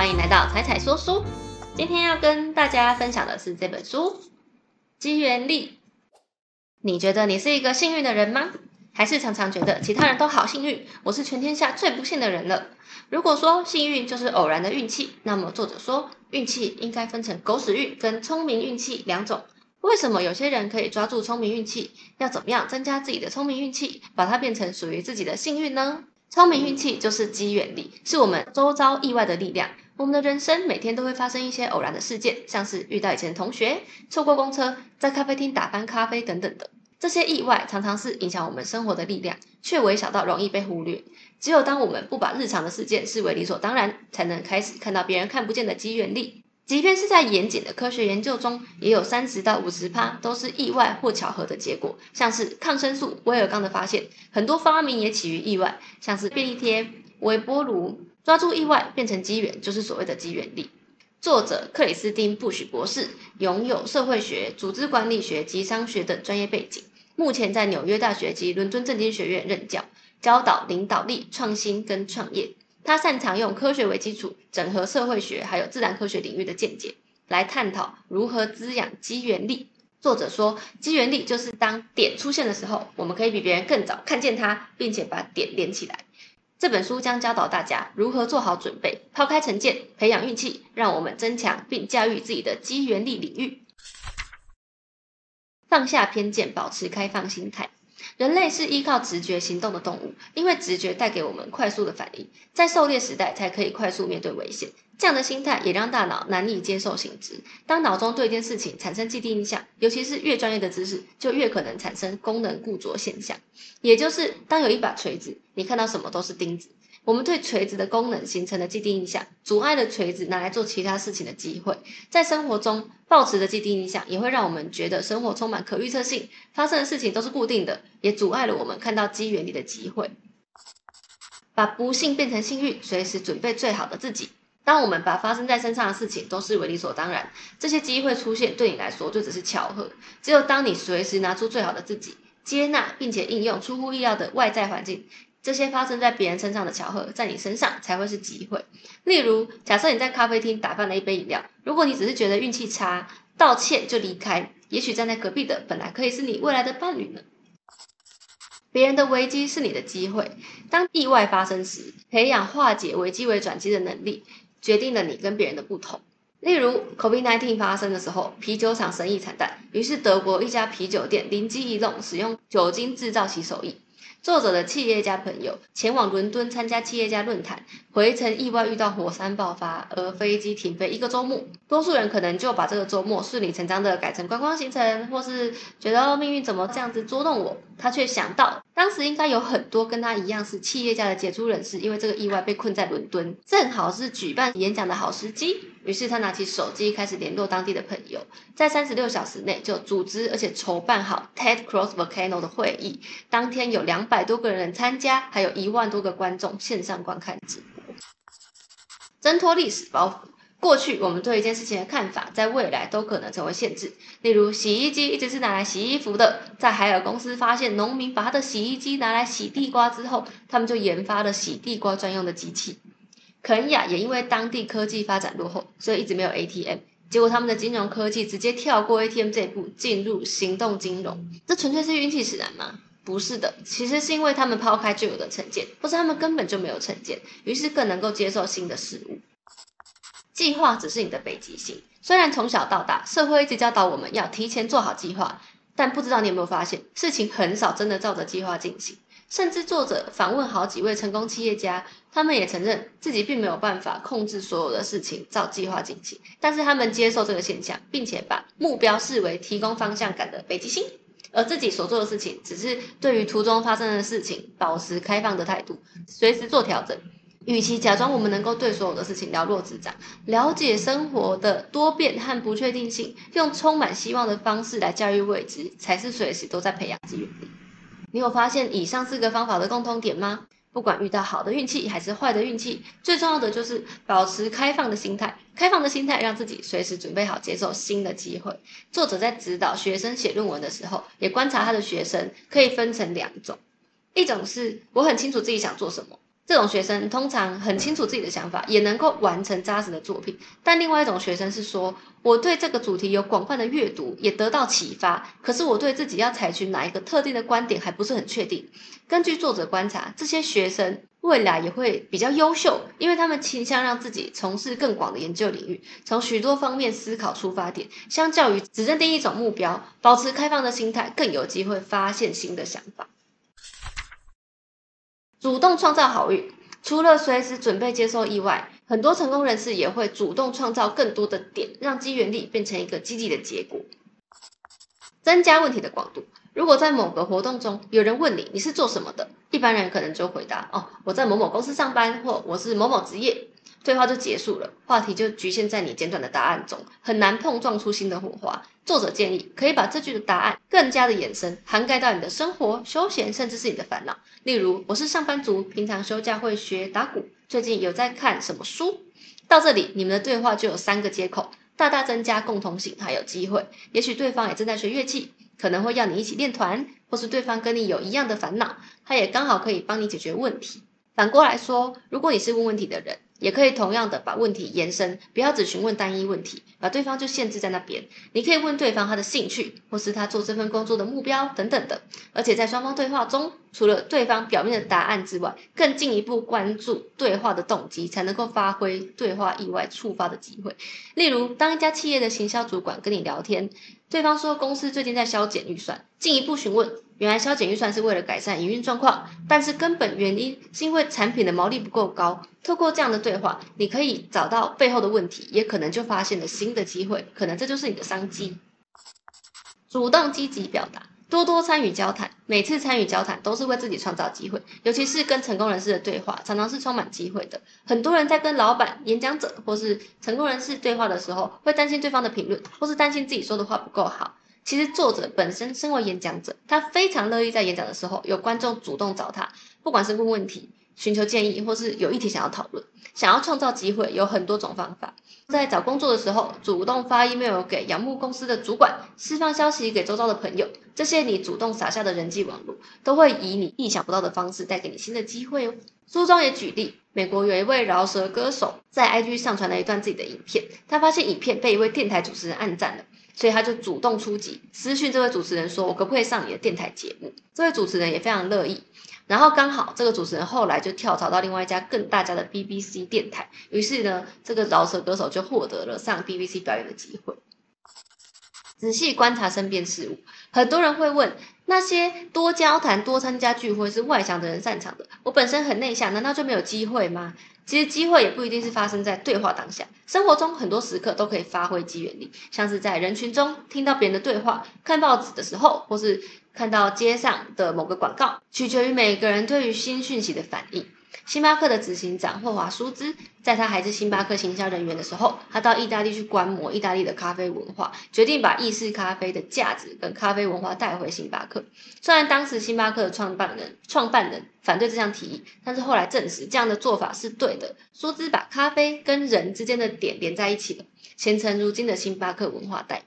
欢迎来到彩彩说书。今天要跟大家分享的是这本书《机缘力》。你觉得你是一个幸运的人吗？还是常常觉得其他人都好幸运，我是全天下最不幸的人了？如果说幸运就是偶然的运气，那么作者说运气应该分成狗屎运跟聪明运气两种。为什么有些人可以抓住聪明运气？要怎么样增加自己的聪明运气，把它变成属于自己的幸运呢？聪明运气就是机缘力，是我们周遭意外的力量。我们的人生每天都会发生一些偶然的事件，像是遇到以前同学、错过公车、在咖啡厅打翻咖啡等等的。这些意外常常是影响我们生活的力量，却微小到容易被忽略。只有当我们不把日常的事件视为理所当然，才能开始看到别人看不见的机缘力。即便是在严谨的科学研究中，也有三十到五十趴都是意外或巧合的结果。像是抗生素、威尔刚的发现，很多发明也起于意外，像是便利贴、微波炉。抓住意外变成机缘，就是所谓的机缘力。作者克里斯汀·布许博士拥有社会学、组织管理学及商学等专业背景，目前在纽约大学及伦敦政经学院任教，教导领导力、创新跟创业。他擅长用科学为基础，整合社会学还有自然科学领域的见解，来探讨如何滋养机缘力。作者说，机缘力就是当点出现的时候，我们可以比别人更早看见它，并且把点连起来。这本书将教导大家如何做好准备，抛开成见，培养运气，让我们增强并驾驭自己的机缘力领域，放下偏见，保持开放心态。人类是依靠直觉行动的动物，因为直觉带给我们快速的反应，在狩猎时代才可以快速面对危险。这样的心态也让大脑难以接受新知。当脑中对一件事情产生既定印象，尤其是越专业的知识，就越可能产生功能固着现象。也就是，当有一把锤子，你看到什么都是钉子。我们对锤子的功能形成的既定印象，阻碍了锤子拿来做其他事情的机会。在生活中，抱持的既定印象也会让我们觉得生活充满可预测性，发生的事情都是固定的，也阻碍了我们看到机缘里的机会。把不幸变成幸运，随时准备最好的自己。当我们把发生在身上的事情都视为理所当然，这些机会出现对你来说就只是巧合。只有当你随时拿出最好的自己，接纳并且应用出乎意料的外在环境。这些发生在别人身上的巧合，在你身上才会是机会。例如，假设你在咖啡厅打翻了一杯饮料，如果你只是觉得运气差，道歉就离开，也许站在隔壁的本来可以是你未来的伴侣呢。别人的危机是你的机会。当意外发生时，培养化解危机为转机的能力，决定了你跟别人的不同。例如，COVID-19 发生的时候，啤酒厂生意惨淡，于是德国一家啤酒店灵机一动，使用酒精制造洗手液。作者的企业家朋友前往伦敦参加企业家论坛，回程意外遇到火山爆发，而飞机停飞一个周末。多数人可能就把这个周末顺理成章的改成观光行程，或是觉得命运怎么这样子捉弄我。他却想到，当时应该有很多跟他一样是企业家的杰出人士，因为这个意外被困在伦敦，正好是举办演讲的好时机。于是他拿起手机开始联络当地的朋友，在三十六小时内就组织而且筹办好 TED Cross Volcano 的会议。当天有两百多个人参加，还有一万多个观众线上观看直播。挣脱历史包袱，过去我们对一件事情的看法，在未来都可能成为限制。例如，洗衣机一直是拿来洗衣服的，在海尔公司发现农民把他的洗衣机拿来洗地瓜之后，他们就研发了洗地瓜专用的机器。肯亚也因为当地科技发展落后，所以一直没有 ATM。结果他们的金融科技直接跳过 ATM 这一步，进入行动金融。这纯粹是运气使然吗？不是的，其实是因为他们抛开旧有的成见，或是他们根本就没有成见，于是更能够接受新的事物。计划只是你的北极星。虽然从小到大，社会一直教导我们要提前做好计划，但不知道你有没有发现，事情很少真的照着计划进行。甚至作者访问好几位成功企业家，他们也承认自己并没有办法控制所有的事情照计划进行，但是他们接受这个现象，并且把目标视为提供方向感的北极星，而自己所做的事情只是对于途中发生的事情保持开放的态度，随时做调整。与其假装我们能够对所有的事情了若指掌，了解生活的多变和不确定性，用充满希望的方式来驾驭未知，才是随时都在培养机遇。你有发现以上四个方法的共通点吗？不管遇到好的运气还是坏的运气，最重要的就是保持开放的心态。开放的心态让自己随时准备好接受新的机会。作者在指导学生写论文的时候，也观察他的学生可以分成两种：一种是我很清楚自己想做什么，这种学生通常很清楚自己的想法，也能够完成扎实的作品。但另外一种学生是说，我对这个主题有广泛的阅读，也得到启发，可是我对自己要采取哪一个特定的观点还不是很确定。根据作者观察，这些学生未来也会比较优秀，因为他们倾向让自己从事更广的研究领域，从许多方面思考出发点，相较于只认定一种目标，保持开放的心态，更有机会发现新的想法。主动创造好运，除了随时准备接受意外，很多成功人士也会主动创造更多的点，让机缘力变成一个积极的结果。增加问题的广度。如果在某个活动中有人问你你是做什么的，一般人可能就回答哦，我在某某公司上班，或我是某某职业。对话就结束了，话题就局限在你简短的答案中，很难碰撞出新的火花。作者建议可以把这句的答案更加的延伸，涵盖到你的生活、休闲，甚至是你的烦恼。例如，我是上班族，平常休假会学打鼓，最近有在看什么书？到这里，你们的对话就有三个接口，大大增加共同性，还有机会。也许对方也正在学乐器，可能会要你一起练团，或是对方跟你有一样的烦恼，他也刚好可以帮你解决问题。反过来说，如果你是问问题的人。也可以同样的把问题延伸，不要只询问单一问题，把对方就限制在那边。你可以问对方他的兴趣，或是他做这份工作的目标等等的。而且在双方对话中，除了对方表面的答案之外，更进一步关注对话的动机，才能够发挥对话意外触发的机会。例如，当一家企业的行销主管跟你聊天，对方说公司最近在削减预算，进一步询问。原来削减预算是为了改善营运状况，但是根本原因是因为产品的毛利不够高。透过这样的对话，你可以找到背后的问题，也可能就发现了新的机会，可能这就是你的商机。主动积极表达，多多参与交谈，每次参与交谈都是为自己创造机会，尤其是跟成功人士的对话，常常是充满机会的。很多人在跟老板、演讲者或是成功人士对话的时候，会担心对方的评论，或是担心自己说的话不够好。其实作者本身身为演讲者，他非常乐意在演讲的时候有观众主动找他，不管是问问题、寻求建议，或是有议题想要讨论，想要创造机会，有很多种方法。在找工作的时候，主动发 email 给仰慕公司的主管，释放消息给周遭的朋友，这些你主动撒下的人际网络，都会以你意想不到的方式带给你新的机会哦。书中也举例，美国有一位饶舌歌手在 IG 上传了一段自己的影片，他发现影片被一位电台主持人暗赞了。所以他就主动出击，私讯这位主持人说：“我可不可以上你的电台节目？”这位主持人也非常乐意。然后刚好这个主持人后来就跳槽到另外一家更大家的 BBC 电台，于是呢，这个饶舌歌手就获得了上 BBC 表演的机会。仔细观察身边事物，很多人会问：那些多交谈、多参加聚会是外向的人擅长的，我本身很内向，难道就没有机会吗？其实机会也不一定是发生在对话当下，生活中很多时刻都可以发挥机缘力，像是在人群中听到别人的对话、看报纸的时候，或是看到街上的某个广告，取决于每个人对于新讯息的反应。星巴克的执行长霍华舒兹，在他还是星巴克行销人员的时候，他到意大利去观摩意大利的咖啡文化，决定把意式咖啡的价值跟咖啡文化带回星巴克。虽然当时星巴克的创办人创办人反对这项提议，但是后来证实这样的做法是对的。舒兹把咖啡跟人之间的点连在一起了，形成如今的星巴克文化带。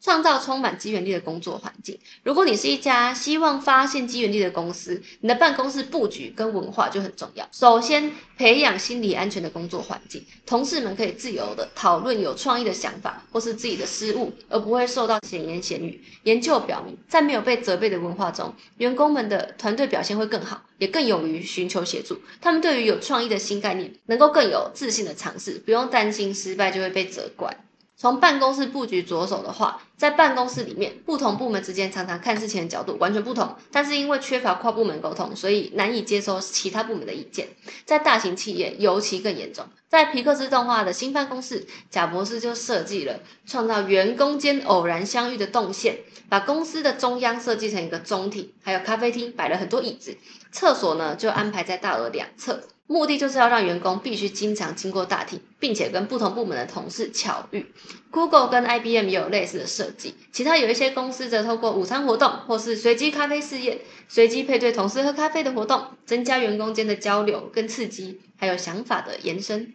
创造充满机缘力的工作环境。如果你是一家希望发现机缘力的公司，你的办公室布局跟文化就很重要。首先，培养心理安全的工作环境，同事们可以自由的讨论有创意的想法或是自己的失误，而不会受到闲言闲语。研究表明，在没有被责备的文化中，员工们的团队表现会更好，也更勇于寻求协助。他们对于有创意的新概念，能够更有自信的尝试，不用担心失败就会被责怪。从办公室布局着手的话，在办公室里面，不同部门之间常常看事情的角度完全不同，但是因为缺乏跨部门沟通，所以难以接收其他部门的意见。在大型企业尤其更严重。在皮克斯动画的新办公室，贾博士就设计了创造员工间偶然相遇的动线，把公司的中央设计成一个中庭，还有咖啡厅摆了很多椅子，厕所呢就安排在大楼两侧。目的就是要让员工必须经常经过大厅，并且跟不同部门的同事巧遇。Google 跟 IBM 也有类似的设计，其他有一些公司则透过午餐活动或是随机咖啡试验、随机配对同事喝咖啡的活动，增加员工间的交流跟刺激，还有想法的延伸。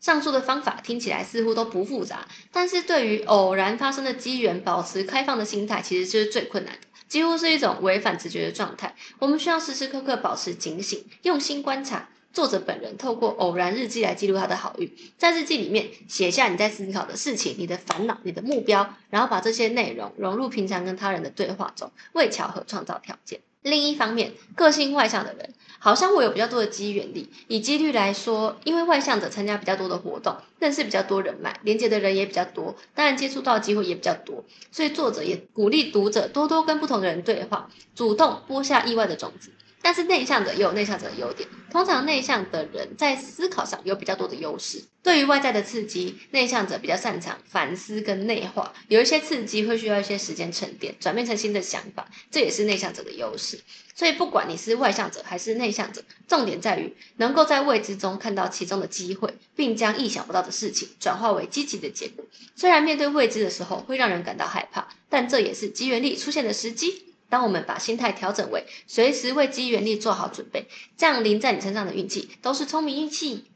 上述的方法听起来似乎都不复杂，但是对于偶然发生的机缘，保持开放的心态，其实就是最困难的。几乎是一种违反直觉的状态。我们需要时时刻刻保持警醒，用心观察。作者本人透过偶然日记来记录他的好运，在日记里面写下你在思考的事情、你的烦恼、你的目标，然后把这些内容融入平常跟他人的对话中，为巧合创造条件。另一方面，个性外向的人好像会有比较多的机缘力。以几率来说，因为外向者参加比较多的活动，认识比较多人脉，连接的人也比较多，当然接触到机会也比较多。所以作者也鼓励读者多多跟不同的人对话，主动播下意外的种子。但是内向者也有内向者的优点，通常内向的人在思考上有比较多的优势。对于外在的刺激，内向者比较擅长反思跟内化，有一些刺激会需要一些时间沉淀，转变成新的想法，这也是内向者的优势。所以不管你是外向者还是内向者，重点在于能够在未知中看到其中的机会，并将意想不到的事情转化为积极的结果。虽然面对未知的时候会让人感到害怕，但这也是机缘力出现的时机。当我们把心态调整为随时为机缘力做好准备，降临在你身上的运气都是聪明运气。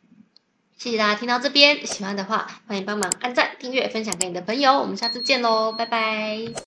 谢谢大家听到这边，喜欢的话欢迎帮忙按赞、订阅、分享给你的朋友。我们下次见喽，拜拜。